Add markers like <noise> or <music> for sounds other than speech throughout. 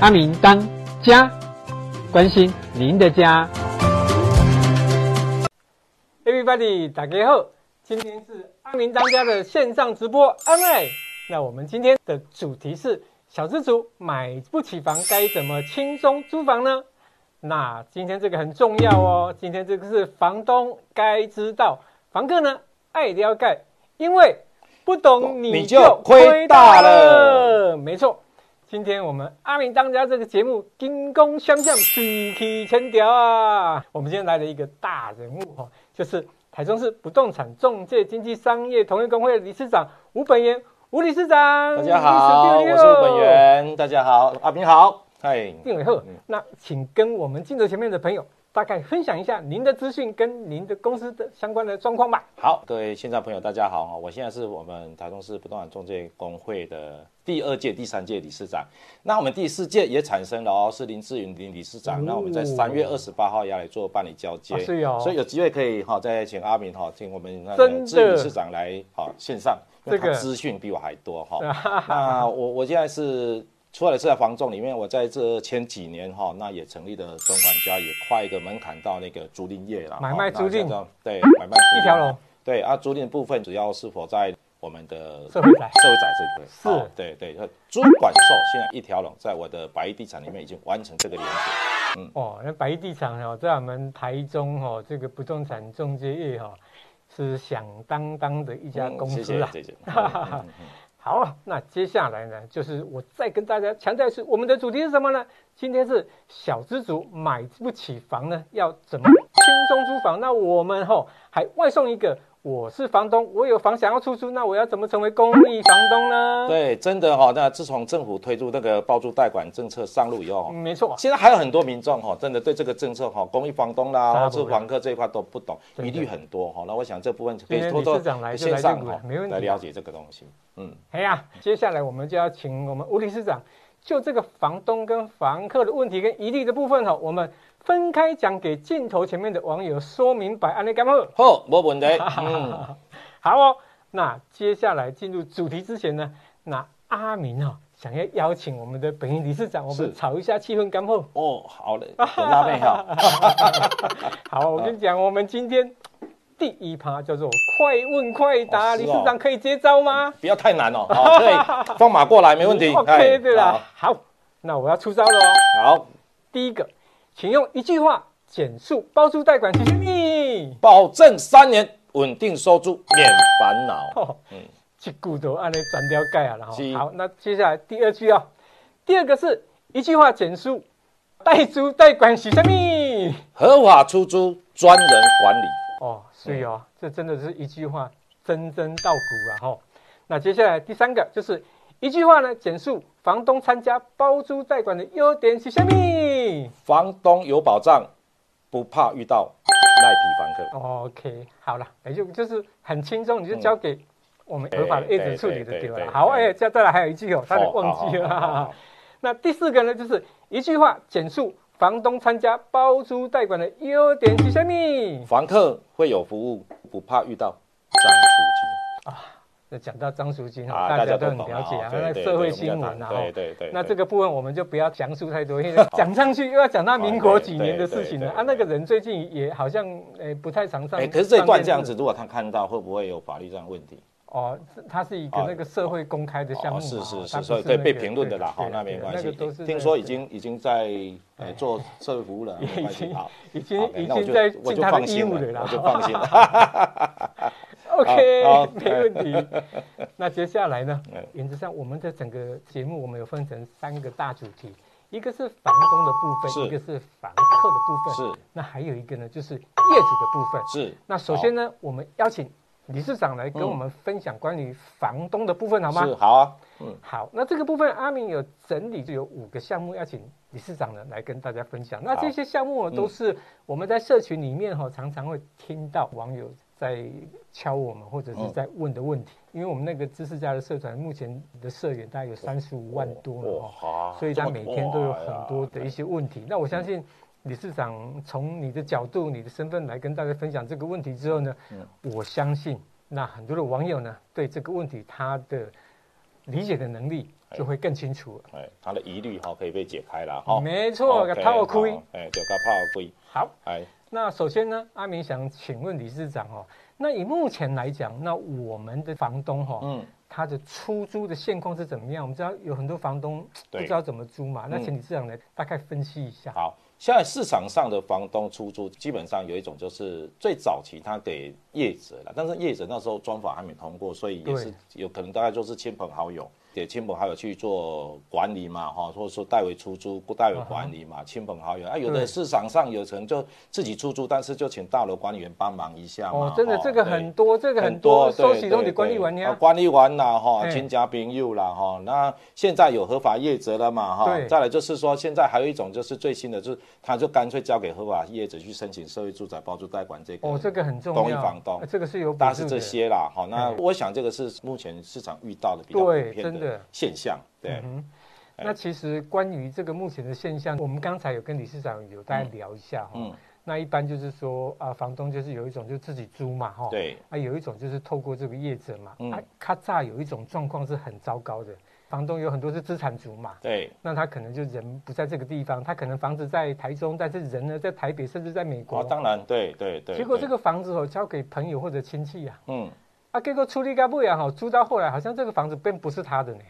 阿明当家，关心您的家。Everybody，大家好，今天是阿明当家的线上直播，阿妹。那我们今天的主题是小资族买不起房该怎么轻松租房呢？那今天这个很重要哦，今天这个是房东该知道，房客呢爱了解，因为不懂你就亏大了。没错，今天我们阿明当家这个节目金弓相向，水气千条啊！我们今天来了一个大人物哈，就是台中市不动产中介经纪商业同业公会理事长吴本元吴理事长。大家好，我是吴本元。大家好，阿明好。嗨，定伟鹤，那请跟我们镜头前面的朋友大概分享一下您的资讯跟您的公司的相关的状况吧。好，各位线上朋友，大家好，我现在是我们台中市不动产中介工会的第二届、第三届理事长。那我们第四届也产生了哦，是林志云林理事长。那我们在三月二十八号要来做办理交接，是哦。所以有机会可以哈，再请阿明哈，请我们那个志云理事长来好线上，这个资讯比我还多哈。<laughs> 那我我现在是。除了是在房仲里面，我在这前几年哈，那也成立了中管家，也跨一个门槛到那个租赁业了。买卖租赁，对，买卖一条龙。对啊，租赁部分主要是否在我们的社会宅、社会宅这一块？是、哦，对对，租管售现在一条龙，在我的百亿地产里面已经完成这个连接。嗯，哦，那百亿地产哈，在我们台中哈，这个不动产中介业哈，是响当当的一家公司啊。谢谢，谢谢。好，那接下来呢，就是我再跟大家强调一次我们的主题是什么呢？今天是小资族买不起房呢，要怎么轻松租房？那我们吼还外送一个。我是房东，我有房想要出租，那我要怎么成为公益房东呢？对，真的哈、哦。那自从政府推出那个包租代管政策上路以后，嗯、没错，现在还有很多民众哈，真的对这个政策哈，公益房东啦，或是房客这一块都不懂，疑虑很多哈。那我想这部分可以托托线上哈，没问题，来了解这个东西。嗯，哎呀，接下来我们就要请我们吴理事长就这个房东跟房客的问题跟疑虑的部分哈，我们。分开讲给镜头前面的网友说明白，安利干吗？好，没问题。嗯，<laughs> 好哦。那接下来进入主题之前呢，那阿明哦，想要邀请我们的本院理事长，我们炒一下气氛，干吗？哦，好嘞，拉妹哈。<laughs> 好，我跟你讲，我们今天第一趴叫做快问快答，理事长可以接招吗？不要太难哦，好，<laughs> 可以放马过来，没问题。OK，对啦，好，那我要出招了哦。好，第一个。请用一句话简述包租代管是什么？保证三年稳定收租，免烦恼。哦、嗯，这句都按你转掉盖啊，好，那接下来第二句啊、哦，第二个是一句话简述代租代管是什么？合法出租，专人管理。哦，所以哦，嗯、这真的是一句话真真到骨啊！哈、哦，那接下来第三个就是。一句话呢，简述房东参加包租代管的优点是什么？房东有保障，不怕遇到赖皮房客。OK，好了，也就就是很轻松，你就交给我们合法的业主处理的对了？好，哎，接下来还有一句哦，差点忘记了。<laughs> 那第四个呢，就是一句话简述房东参加包租代管的优点是什么？房客会有服务，不怕遇到张赎金啊。讲到张赎金啊，大家都很了解啊，那社会新闻啊，对对对。那这个部分我们就不要讲述太多，因为 <laughs> 讲上去又要讲到民国几年的事情了啊。那个人最近也好像诶不太常上。可是这一段这样子，如果他看到，会不会有法律上问题？哦，它是一个那个社会公开的项目，是是是，所以对被评论的啦。好，那没关系。听说已经已经在诶做社会服务了，没关系。好，已经已经在尽他的义务了，我就放心了。<laughs> OK，<laughs> 好，没问题。那接下来呢？原则上，我们的整个节目我们有分成三个大主题，一个是房东的部分，一个是房客的部分，是。那还有一个呢，就是业主的部分，是。那首先呢，我们邀请理事长来跟我们分享关于房东的部分，好吗？是，好啊。嗯，好。那这个部分，阿明有整理，就有五个项目，要请理事长呢来跟大家分享。那这些项目都是我们在社群里面哈，常常会听到网友。在敲我们或者是在问的问题，因为我们那个知识家的社团目前的社员大概有三十五万多了哈，所以他每天都有很多的一些问题。那我相信理事长从你的角度、你的身份来跟大家分享这个问题之后呢，我相信那很多的网友呢对这个问题他的理解的能力就会更清楚了。哎，他的疑虑哈可以被解开了哈。没错，给泡亏，哎，就给泡亏。好，哎，那首先呢，阿明想请问理事长哦，那以目前来讲，那我们的房东哈，嗯，他的出租的现况是怎么样？我们知道有很多房东不知道怎么租嘛，那请理事长来大概分析一下。好。现在市场上的房东出租，基本上有一种就是最早期他给业者了，但是业者那时候专法还没通过，所以也是有可能大概就是亲朋好友。给亲朋好友去做管理嘛，哈，或者说代为出租，不代为管理嘛，亲朋好友啊，有的市场上有可能就自己出租，但是就请大楼管理员帮忙一下嘛。哦，真的这个很多，这个很多，收起都得管理完呀。管理完了哈，亲家朋友了哈。那现在有合法业者了嘛，哈。再来就是说，现在还有一种就是最新的，就是他就干脆交给合法业者去申请社会住宅包租代管这个。哦，这个很重要。公益房东，这个是有。但是这些啦，好，那我想这个是目前市场遇到的比较普遍的现象。对，嗯，那其实关于这个目前的现象，我们刚才有跟理事长有大家聊一下哈。嗯，那一般就是说啊，房东就是有一种就自己租嘛哈。对。啊，有一种就是透过这个业者嘛。嗯。啊，咔嚓有一种状况是很糟糕的，房东有很多是资产族嘛。对。那他可能就人不在这个地方，他可能房子在台中，但是人呢在台北，甚至在美国。啊，当然，对对对。结果这个房子哦交给朋友或者亲戚啊。嗯。啊，结果处理干不了哈，租到后来好像这个房子并不是他的呢。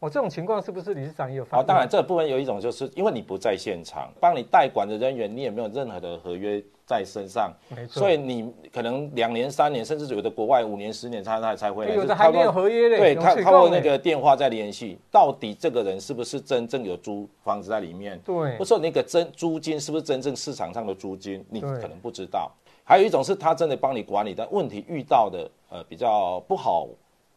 哦，这种情况是不是理事长也有发现？哦，当然，这部分有一种就是因为你不在现场，帮你代管的人员，你也没有任何的合约在身上，没错。所以你可能两年、三年，甚至有的国外五年、十年他他才回来。有的还没有合约嘞。对，他通过那个电话在联系，到底这个人是不是真正有租房子在里面？对。或者说那个真租金是不是真正市场上的租金？你可能不知道。还有一种是他真的帮你管理，但问题遇到的呃比较不好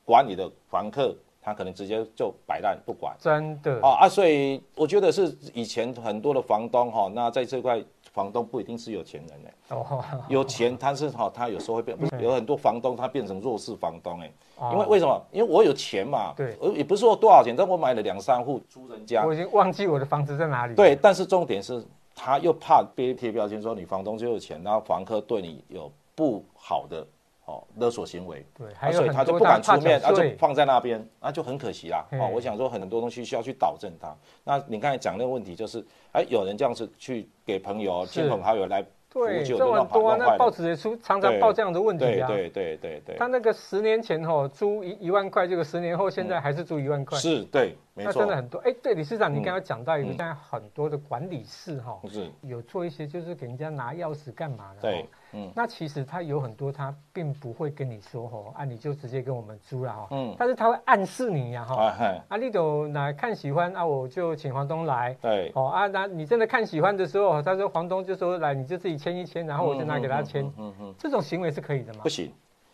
管理的房客。他可能直接就摆烂不管，真的啊啊！所以我觉得是以前很多的房东哈，那在这块房东不一定是有钱人哎，哦，有钱他是哈，他有时候会变，有很多房东他变成弱势房东哎，因为为什么？因为我有钱嘛，对，也不是说多少钱，但我买了两三户租人家，我已经忘记我的房子在哪里。对，但是重点是他又怕被贴标签说你房东就有钱，然后房客对你有不好的。哦，勒索行为，对，所以他就不敢出面，他就放在那边，那就很可惜啦。哦，我想说很多东西需要去导正它。那你刚才讲那个问题就是，哎，有人这样子去给朋友、亲朋好友来对，这么多啊，那报纸也出常常报这样的问题啊。对对对对。他那个十年前哦，租一一万块，这个十年后现在还是租一万块。是，对。那真的很多。哎，对，理事长，你刚刚讲到一个，现在很多的管理室哈，是有做一些就是给人家拿钥匙干嘛的。对。嗯，那其实他有很多，他并不会跟你说哦，啊，你就直接跟我们租了哈。嗯。但是他会暗示你呀哈。啊，你都来看喜欢啊，我就请房东来。对。哦啊，那你真的看喜欢的时候，他说房东就说来，你就自己签一签，然后我就拿给他签。嗯嗯。这种行为是可以的吗？不行，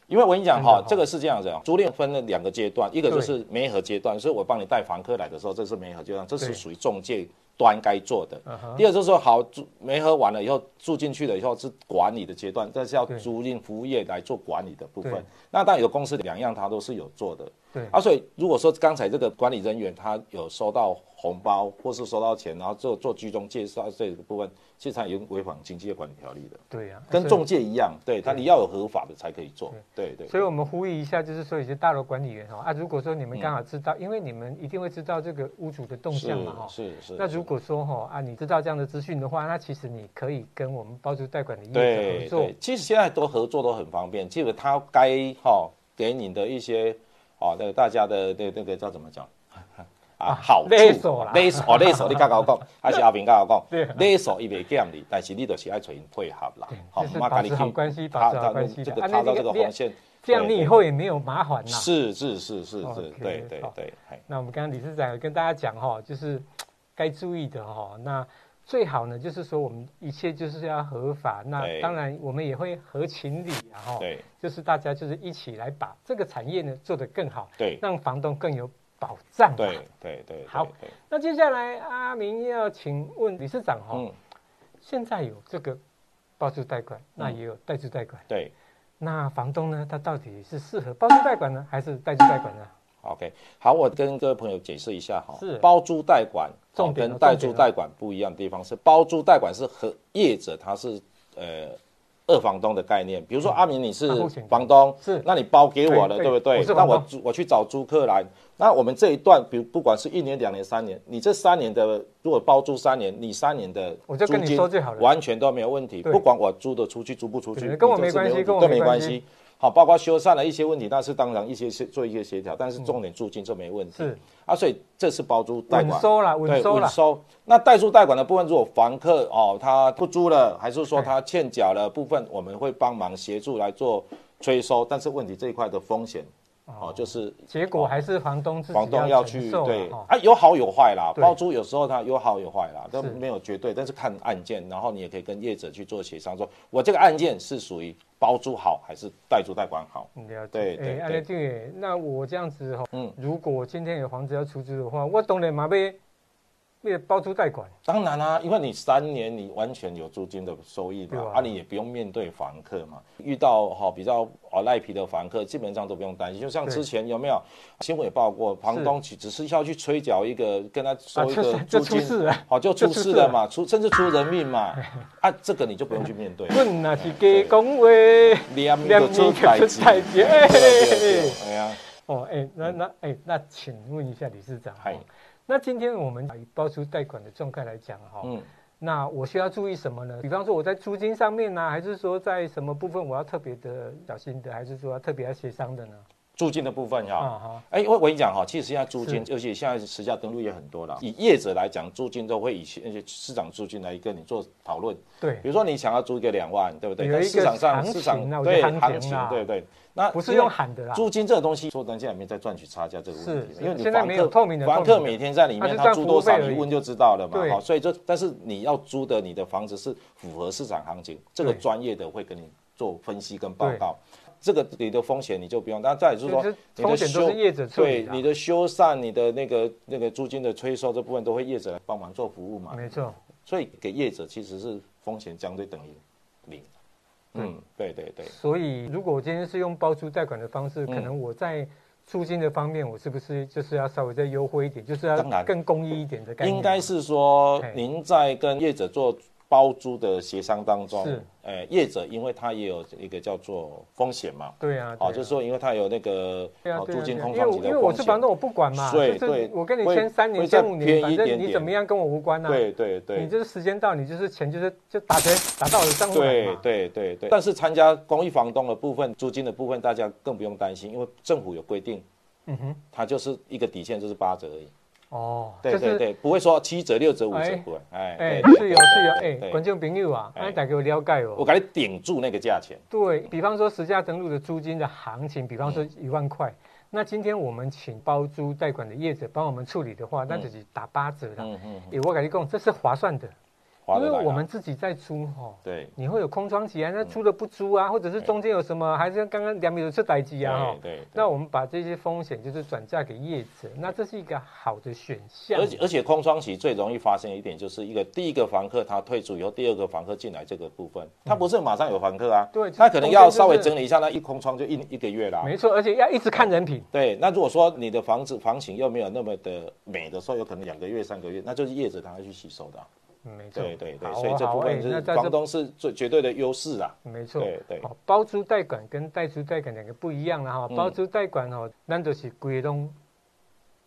因为我跟你讲哈，这个是这样子啊，租赁分了两个阶段，一个就是媒合阶段，所以我帮你带房客来的时候，这是媒合阶段，这是属于中介。端该做的。第二就是说，好住没喝完了以后住进去了以后是管理的阶段，这是要租赁服务业来做管理的部分。那当然有公司两样，他都是有做的。对啊，所以如果说刚才这个管理人员他有收到红包或是收到钱，然后做做居中介绍这个部分。其实他已经违反经纪管理条例的，对呀、啊，跟中介一样，对他你要有合法的才可以做，对对。所以我们呼吁一下，就是说有些大楼管理员哈啊，如果说你们刚好知道，因为你们一定会知道这个屋主的动向嘛哈，是是。那如果说哈啊，你知道这样的资讯的话，那其实你可以跟我们包租代管的业者合作。其实现在都合作都很方便，基本他该哈给你的一些啊，那个大家的那那个叫怎么讲？<laughs> 啊，好处，勒索啦，勒索哦，勒索，你刚刚讲，<laughs> 还是阿平刚刚讲，勒索伊袂减你，但是你就是爱找人配合啦，好，保持好关系，保持好关系，这个插到这个红线，这样你以后也没有麻烦啦。是是是是是，对对对。那我们刚刚理事长有跟大家讲哈，就是该注意的哈，那最好呢，就是说我们一切就是要合法，那当然我们也会合情理，然后对，就是大家就是一起来把这个产业呢做得更好，对，让房东更有。保障对对对，好，那接下来阿明要请问理事长哈，嗯，现在有这个包租代管，那也有代租代管，对，那房东呢，他到底是适合包租代管呢，还是代租代管呢？OK，好，我跟各位朋友解释一下哈，是包租代管，跟代租代管不一样的地方是，包租代管是和业者他是呃二房东的概念，比如说阿明你是房东，是，那你包给我了，对不对？那我我去找租客来，那我们这一段，比如不管是一年、两年、三年，你这三年的如果包租三年，你三年的我就跟你说最好了，完全都没有问题，不管我租的出去租不出去，跟我没关系，跟我没关系。好，包括修缮了一些问题，那是当然一些做一些协调，但是重点租金就没问题。是啊，所以这是包租代管，稳收了，稳收了。稳收。那代租代管的部分，如果房客哦他不租了，还是说他欠缴了部分，我们会帮忙协助来做催收。但是问题这一块的风险。哦，就是结果还是房东自己房东要去对啊，有好有坏啦。包租有时候它有好有坏啦，都没有绝对，但是看案件，然后你也可以跟业者去做协商，说我这个案件是属于包租好还是代租代管好？对对对对。那我这样子哈，嗯，如果今天有房子要出租的话，我当然嘛要。包租代管，当然啦、啊，因为你三年你完全有租金的收益嘛，啊，啊，你也不用面对房客嘛。遇到哈比较哦赖皮的房客，基本上都不用担心。就像之前有没有新闻也报过，房东只只是要去催缴一个，跟他收一个租金，好就出事了嘛，出甚至出人命嘛，啊，这个你就不用去面对。问那是给恭维，两面出台阶，哎呀，哦，哎，那那哎，那请问一下理事长。那今天我们以包租贷款的状态来讲哈，嗯，那我需要注意什么呢？比方说我在租金上面呢、啊，还是说在什么部分我要特别的小心的，还是说要特别要协商的呢？租金的部分哈，哎，我我跟你讲哈，其实现在租金，而且现在实价登录也很多了。以业者来讲，租金都会以那些市场租金来跟你做讨论。对，比如说你想要租一个两万，对不对？市场上市场对行情，对不对？那不是用喊的啦。租金这个东西，说等下里面再赚取差价这个问题，因为你现在没有透明的，房客每天在里面他租多少，你问就知道了嘛。好，所以就但是你要租的你的房子是符合市场行情，这个专业的会跟你做分析跟报告。这个你的风险你就不用，但再就是说，风险都是业者出对你的修缮、你的那个那个租金的催收这部分都会业者来帮忙做服务嘛。没错，所以给业者其实是风险相对等于零。嗯，对对对。所以如果我今天是用包租贷款的方式，可能我在租金的方面，我是不是就是要稍微再优惠一点，就是要更公益一点的概念？应该是说您在跟业者做。包租的协商当中，是，呃，业者因为他也有一个叫做风险嘛，对啊，哦，就是说因为他有那个租金空窗期的风险，因为我是房东，我不管嘛，对对，我跟你签三年、签五年，反正你怎么样跟我无关呐，对对对，你就是时间到，你就是钱就是就打钱打到我的账户对对对对。但是参加公益房东的部分，租金的部分，大家更不用担心，因为政府有规定，嗯哼，它就是一个底线就是八折而已。哦，对对对，不会说七折、六折、五折，不会。哎哎，是有是有，哎，观众朋友啊，哎，大家给我了解哦。我给你顶住那个价钱。对，比方说实价登录的租金的行情，比方说一万块，那今天我们请包租代管的业者帮我们处理的话，那就是打八折了。嗯嗯。哎，我跟你讲，这是划算的。因为我们自己在租哈，对，你会有空窗期啊，那租的不租啊，或者是中间有什么，还是刚刚两米的出代机啊哈，对，那我们把这些风险就是转嫁给业者，那这是一个好的选项。而且而且空窗期最容易发生一点就是一个第一个房客他退出以后，第二个房客进来这个部分，他不是马上有房客啊，对，他可能要稍微整理一下，那一空窗就一一个月啦。没错，而且要一直看人品。对，那如果说你的房子房型又没有那么的美的时候，有可能两个月三个月，那就是业者他会去吸收的。没错，对对对，所以这部分是房东是最绝对的优势啊。没错，对对。包租代管跟代租代管两个不一样了哈。包租代管哦，咱就是规东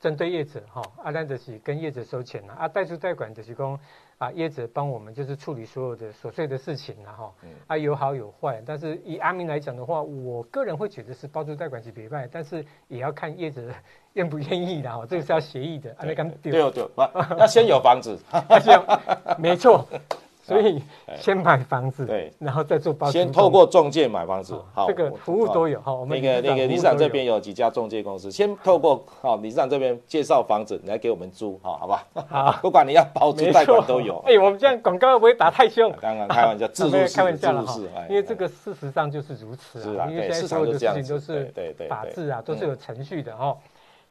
针对业者哈，啊，那就是跟业者收钱了啊。代租代管就是讲。啊，业者帮我们就是处理所有的琐碎的事情然后，啊有好有坏，但是以阿明来讲的话，我个人会觉得是包租代管是别卖，但是也要看业者 <laughs> 愿不愿意的哈，这个是要协议的。对对对，那先有房子，<laughs> 先没错。所以先买房子，对，然后再做包租。先透过中介买房子，好，这个服务都有哈。我们那个那个理事长这边有几家中介公司，先透过好理事长这边介绍房子来给我们租，好，好吧？好，<laughs> 不管你要包租代管都有。哎，我们这样广告会不会打太凶？刚刚开玩笑，<laughs> 自入，开玩笑了哈。因为这个事实上就是如此啊，因为现在所有的事情都是对对法治啊，都是有程序的哈。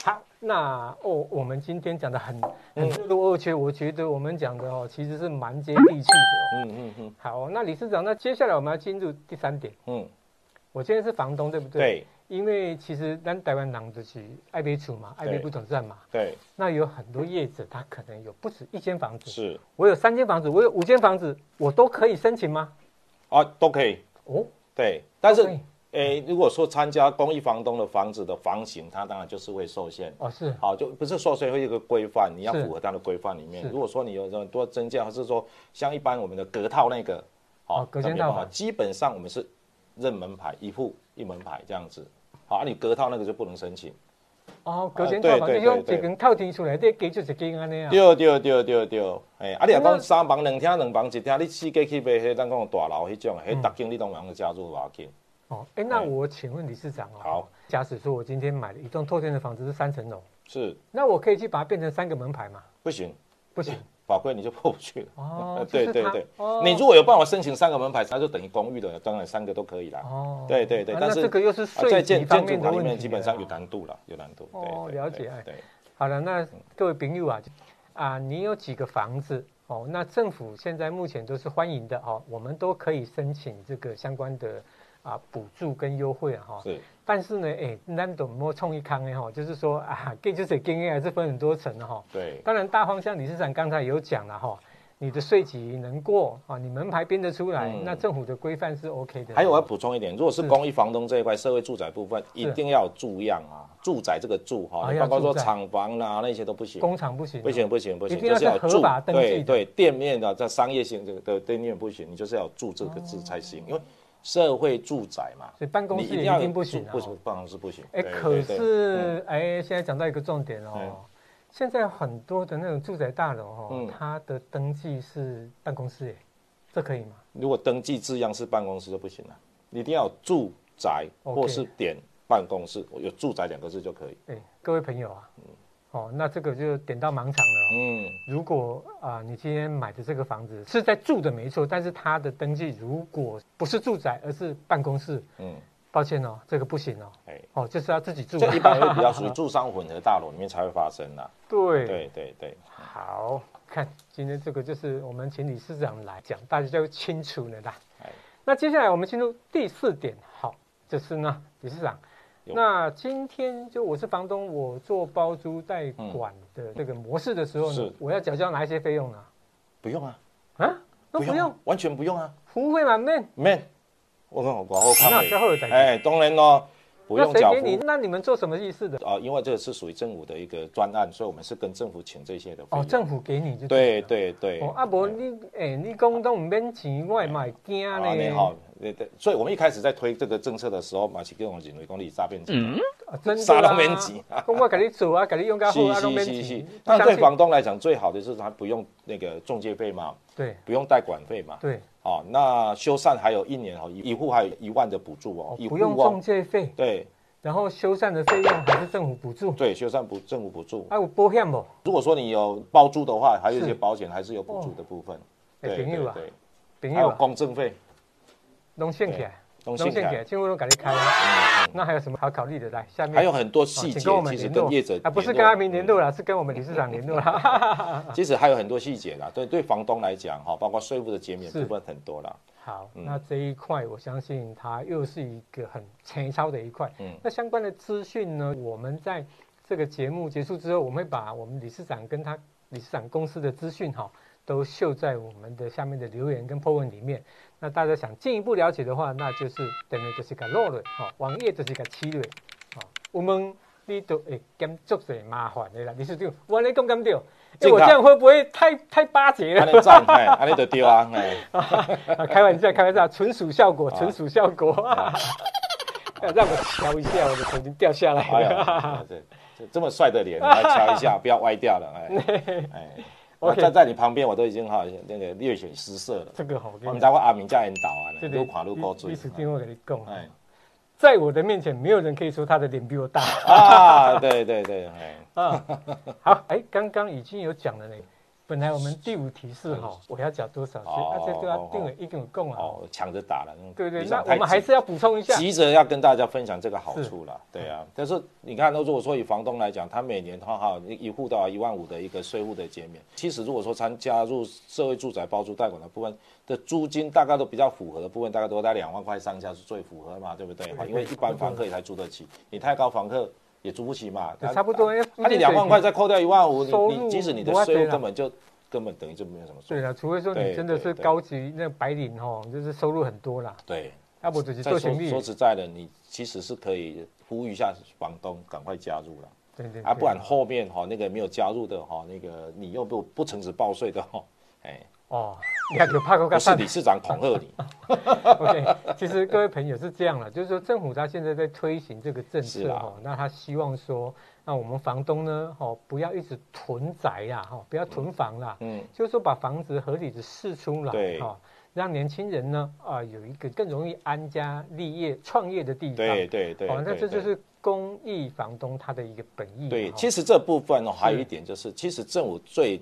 好。那哦，我们今天讲的很很多，而且我觉得我们讲的哦，其实是蛮接地气的。嗯嗯嗯。好，那理事长，那接下来我们要进入第三点。嗯。我现在是房东，对不对？对。因为其实咱台湾人就是爱买厝嘛，爱买不动产嘛。对。那有很多业者，他可能有不止一间房子。是。我有三间房子，我有五间房子，我都可以申请吗？啊，都可以。哦，对，但是。诶，如果说参加公益房东的房子的房型，它当然就是会受限哦，是好，就不是受限，会有一个规范，你要符合它的规范里面。如果说你有很多增加，还是说像一般我们的隔套那个，好、哦，隔间套，基本上我们是认门牌，一户一门牌这样子。好，啊、你隔套那个就不能申请。哦，隔间套嘛，就用一根套厅出来，这给就一间安尼啊。对对对对对，哎，啊，你若讲三房两厅两房一厅，你四个去买迄咱讲大楼迄种，迄特经你都能加入无要紧。哦，哎，那我请问理事长哦，好，假使说我今天买了一栋透天的房子是三层楼，是，那我可以去把它变成三个门牌吗？不行，不行，法规你就破不去了。哦，<laughs> 对对对，你如果有办法申请三个门牌，那就等于公寓的，当然三个都可以啦。哦，对对对，但是这个又是在建建筑法里面基本上有难度了，有难度。哦，了解。对，好了，那各位朋友啊，啊，你有几个房子？哦，那政府现在目前都是欢迎的哦，我们都可以申请这个相关的。啊，补助跟优惠啊，哈，是，但是呢，哎、欸，难懂莫冲一康哎，哈，就是说啊，给就是经验还是分很多层的哈，对，当然大方向理事长刚才有讲了哈，你的税级能过啊，你门牌编得出来，嗯、那政府的规范是 OK 的。还有我要补充一点，如果是公益房东这一块社会住宅部分，一定要有住样啊，住宅这个住哈，包括说厂房啊那些都不行，工厂不行，不行不行不行，就是要是合法登记，对对，店面的在商业性这个的店面不行，你就是要住这个字才行，因为。社会住宅嘛，所以办公室一定不行啊。为什么办公室不行？哎，可是哎，现在讲到一个重点哦，现在很多的那种住宅大楼哦，它的登记是办公室，哎，这可以吗？如果登记字样是办公室就不行了，你一定要有住宅或是点办公室，有住宅两个字就可以。哎，各位朋友啊。哦，那这个就点到盲场了。嗯，如果啊、呃，你今天买的这个房子是在住的没错，但是它的登记如果不是住宅，而是办公室，嗯，抱歉哦，这个不行哦。哎，哦，就是要自己住。这一般会比较属于 <laughs> 住商混合大楼里面才会发生的。对对对对。好，看今天这个就是我们请理事长来讲，大家就清楚了啦。哎，那接下来我们进入第四点，好，就是呢，理事长。那今天就我是房东，我做包租代管的这个模式的时候呢，我要缴交哪一些费用呢？不用啊，啊，都不用，完全不用啊，服务费满面，免，我跟我往后看，那最后有再哎，当然咯。不用缴付，那谁给你？那你们做什么意思的？啊，因为这个是属于政府的一个专案，所以我们是跟政府请这些的。哦，政府给你就对对对。哦，阿伯，你哎，你讲都唔免钱，我也蛮惊呢。你好，对对，所以我们一开始在推这个政策的时候，马上跟我们认为讲你诈骗钱，真的啥都免钱。我给你做啊，给你用个好啊，都免钱。但对房东来讲，最好的是他不用那个中介费嘛，对，不用代管费嘛，对。哦，那修缮还有一年哦，一户还有一万的补助哦，不用中介费，对。然后修缮的费用还是政府补助？对，修缮补政府补助。还有保险不？如果说你有包租的话，还有一些保险还是有补助的部分。对对对，还有公证费，拢现起来，拢现起来，政府都赶紧开。那还有什么好考虑的？来，下面还有很多细节，其实跟业者啊，不是跟阿明联络了，是跟我们理事长联络了。<laughs> 其实还有很多细节啦，对对，房东来讲哈，包括税务的减免部分很多啦。好，那这一块我相信它又是一个很前超的一块。嗯，那相关的资讯呢，我们在这个节目结束之后，我们会把我们理事长跟他理事长公司的资讯哈，都秀在我们的下面的留言跟 po 文里面。那大家想进一步了解的话，那就是等于就是个落了哈，网页就是个七了。好，我们你都会减足些麻烦的啦，理事长，我来讲讲对。哎，我这样会不会太太巴结了？安赞，哎，安尼就对啊，哎，<laughs> 开玩笑，开玩笑，纯属效果，纯属效果。要 <laughs> 让我瞧一下，我的头已经掉下来了。对，这么帅的脸，来瞧一下，<laughs> 不要歪掉了，哎，哎，我站在你旁边，我都已经哈那个略显失色了。这个好，我们在我阿明家人倒啊，都垮路过嘴。意思听我跟你讲，哎，在我的面前，没有人可以说他的脸比我大啊！对对对，哎。啊，好，哎，刚刚已经有讲了呢。本来我们第五题是哈，我要缴多少税？啊，这都要定了，一定有共啊。哦，抢着打了。对对，那我们还是要补充一下，急着要跟大家分享这个好处了。对啊，但是你看，那如果说以房东来讲，他每年他哈一户到一万五的一个税务的减免，其实如果说参加入社会住宅包租代管的部分的租金，大概都比较符合的部分，大概都在两万块上下是最符合嘛，对不对？因为一般房客也才租得起，你太高房客。也租不起嘛，差不多。那你两万块再扣掉一万五，你你即使你的税务根本就根本等于就没有什么税。对啊，除非说你真的是高级那白领哦，就是收入很多啦。对要不就是做生意。说实在的，你其实是可以呼吁一下房东赶快加入了。对对，对。啊，不然后面哈那个没有加入的哈，那个你又不不诚实报税的哈，哎。哦，你看有怕过？不是理事长恐吓你。<laughs> OK，其实各位朋友是这样了，就是说政府他现在在推行这个政策哈，那他希望说，那我们房东呢，哦，不要一直囤宅呀，哈，不要囤房啦，嗯，就是说把房子合理的释出来，对，哈，让年轻人呢，啊，有一个更容易安家立业、创业的地方，对对对，那这就是公益房东他的一个本意。对，其实这部分呢，还有一点就是，其实政府最。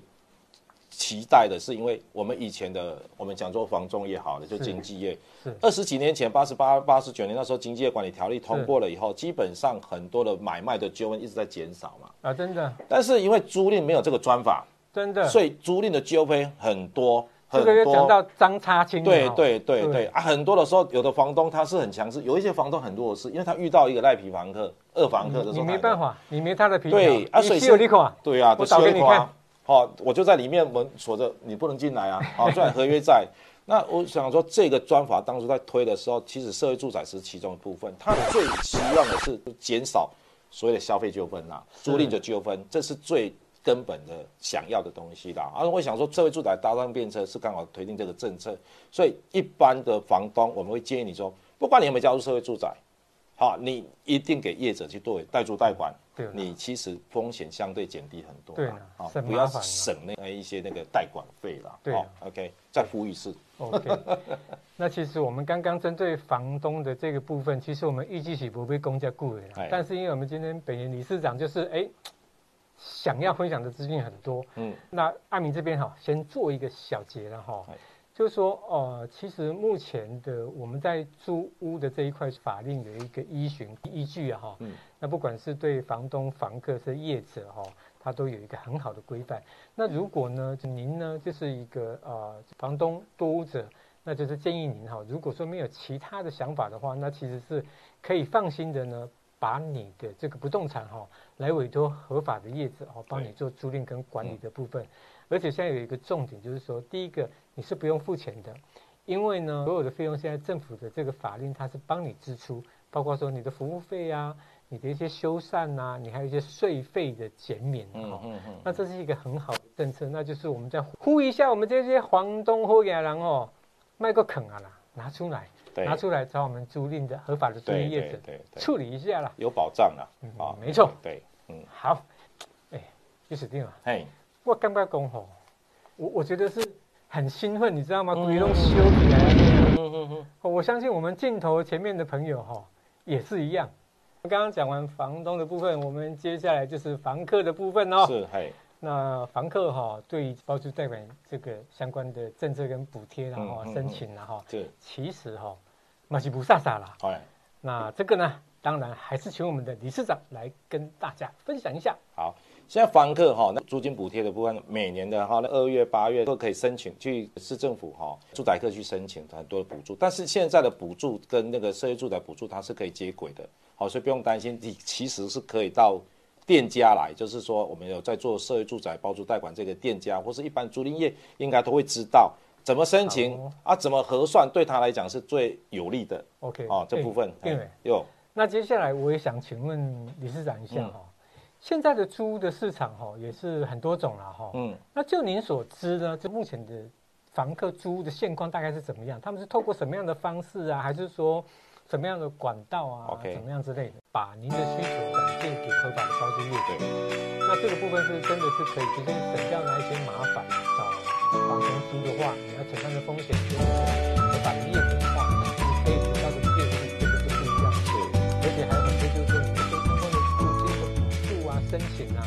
期待的是，因为我们以前的我们讲做房仲也好了，就经纪业。二十几年前，八十八、八十九年那时候，经纪业管理条例通过了以后，基本上很多的买卖的纠纷一直在减少嘛。啊，真的。但是因为租赁没有这个专法，真的，所以租赁的纠纷很多很多。这个又讲到张差清。对对对对啊，很多的时候，有的房东他是很强势，有一些房东很弱势，因为他遇到一个赖皮房客、二房客的时候，你没办法，你没他的皮。对啊，所以是有利款。对啊，我找给你看。哦，我就在里面门锁着，你不能进来啊！啊，<laughs> 虽然合约在，那我想说，这个专法当初在推的时候，其实社会住宅是其中一部分，它最希望的是减少所谓的消费纠纷呐，租赁的纠纷，这是最根本的想要的东西啦。而、啊、我想说，社会住宅搭上便车是刚好推进这个政策，所以一般的房东我们会建议你说，不管你有没有加入社会住宅。好，你一定给业者去做代租代管，对，你其实风险相对减低很多，对，好，不要省那一些那个代管费了，对，OK，再呼吁一次，<laughs> OK，那其实我们刚刚针对房东的这个部分，其实我们预计是不被公家顾的，但是因为我们今天本人理事长就是哎，想要分享的资讯很多，嗯，那阿明这边哈，先做一个小结了哈。就是说，呃，其实目前的我们在租屋的这一块法令的一个依循依据啊，哈，嗯，那不管是对房东、房客是业者哈，它都有一个很好的规范。那如果呢，您呢就是一个呃房东多屋者，那就是建议您哈，如果说没有其他的想法的话，那其实是可以放心的呢，把你的这个不动产哈来委托合法的业者哦，帮你做租赁跟管理的部分。而且现在有一个重点，就是说，第一个你是不用付钱的，因为呢，所有的费用现在政府的这个法令它是帮你支出，包括说你的服务费啊，你的一些修缮啊，你还有一些税费的减免哈。嗯嗯嗯。那这是一个很好的政策，那就是我们再呼一下我们这些房东或野人哦，卖个坑啊啦，拿出来，拿出来找我们租赁的合法的租赁业者处理一下啦，有保障啦。啊，没错。对，嗯，好，哎，就死定了。哎。我刚刚讲吼，我我觉得是很兴奋，你知道吗？鬼龙修起来了。嗯嗯嗯。我相信我们镜头前面的朋友哈，也是一样。刚刚讲完房东的部分，我们接下来就是房客的部分哦。是，嘿。那房客哈，对包租代管这个相关的政策跟补贴然后申请了哈。对。其实哈，马西不飒飒了。哎。那这个呢，当然还是请我们的理事长来跟大家分享一下。好。现在房客哈，那租金补贴的部分，每年的哈，那二月、八月都可以申请去市政府哈，住宅客去申请很多的补助。但是现在的补助跟那个社会住宅补助它是可以接轨的，好，所以不用担心。你其实是可以到店家来，就是说我们有在做社会住宅包租代管这个店家，或是一般租赁业应该都会知道怎么申请、哦、啊，怎么核算，对他来讲是最有利的。OK，哦，这部分对。有。那接下来我也想请问理事长一下哈。嗯现在的租屋的市场哈也是很多种了哈，嗯，那就您所知呢，就目前的房客租屋的现况大概是怎么样？他们是透过什么样的方式啊，还是说什么样的管道啊.怎么样之类的，把您的需求转介给合法的包租业者？那这个部分是真的是可以直接省掉那一些麻烦，找房东租的话，你要承担的风险跟合法的业主的话，你可以得到的业绩这个是不一样的，对，而且还有很多就是说。申请啊。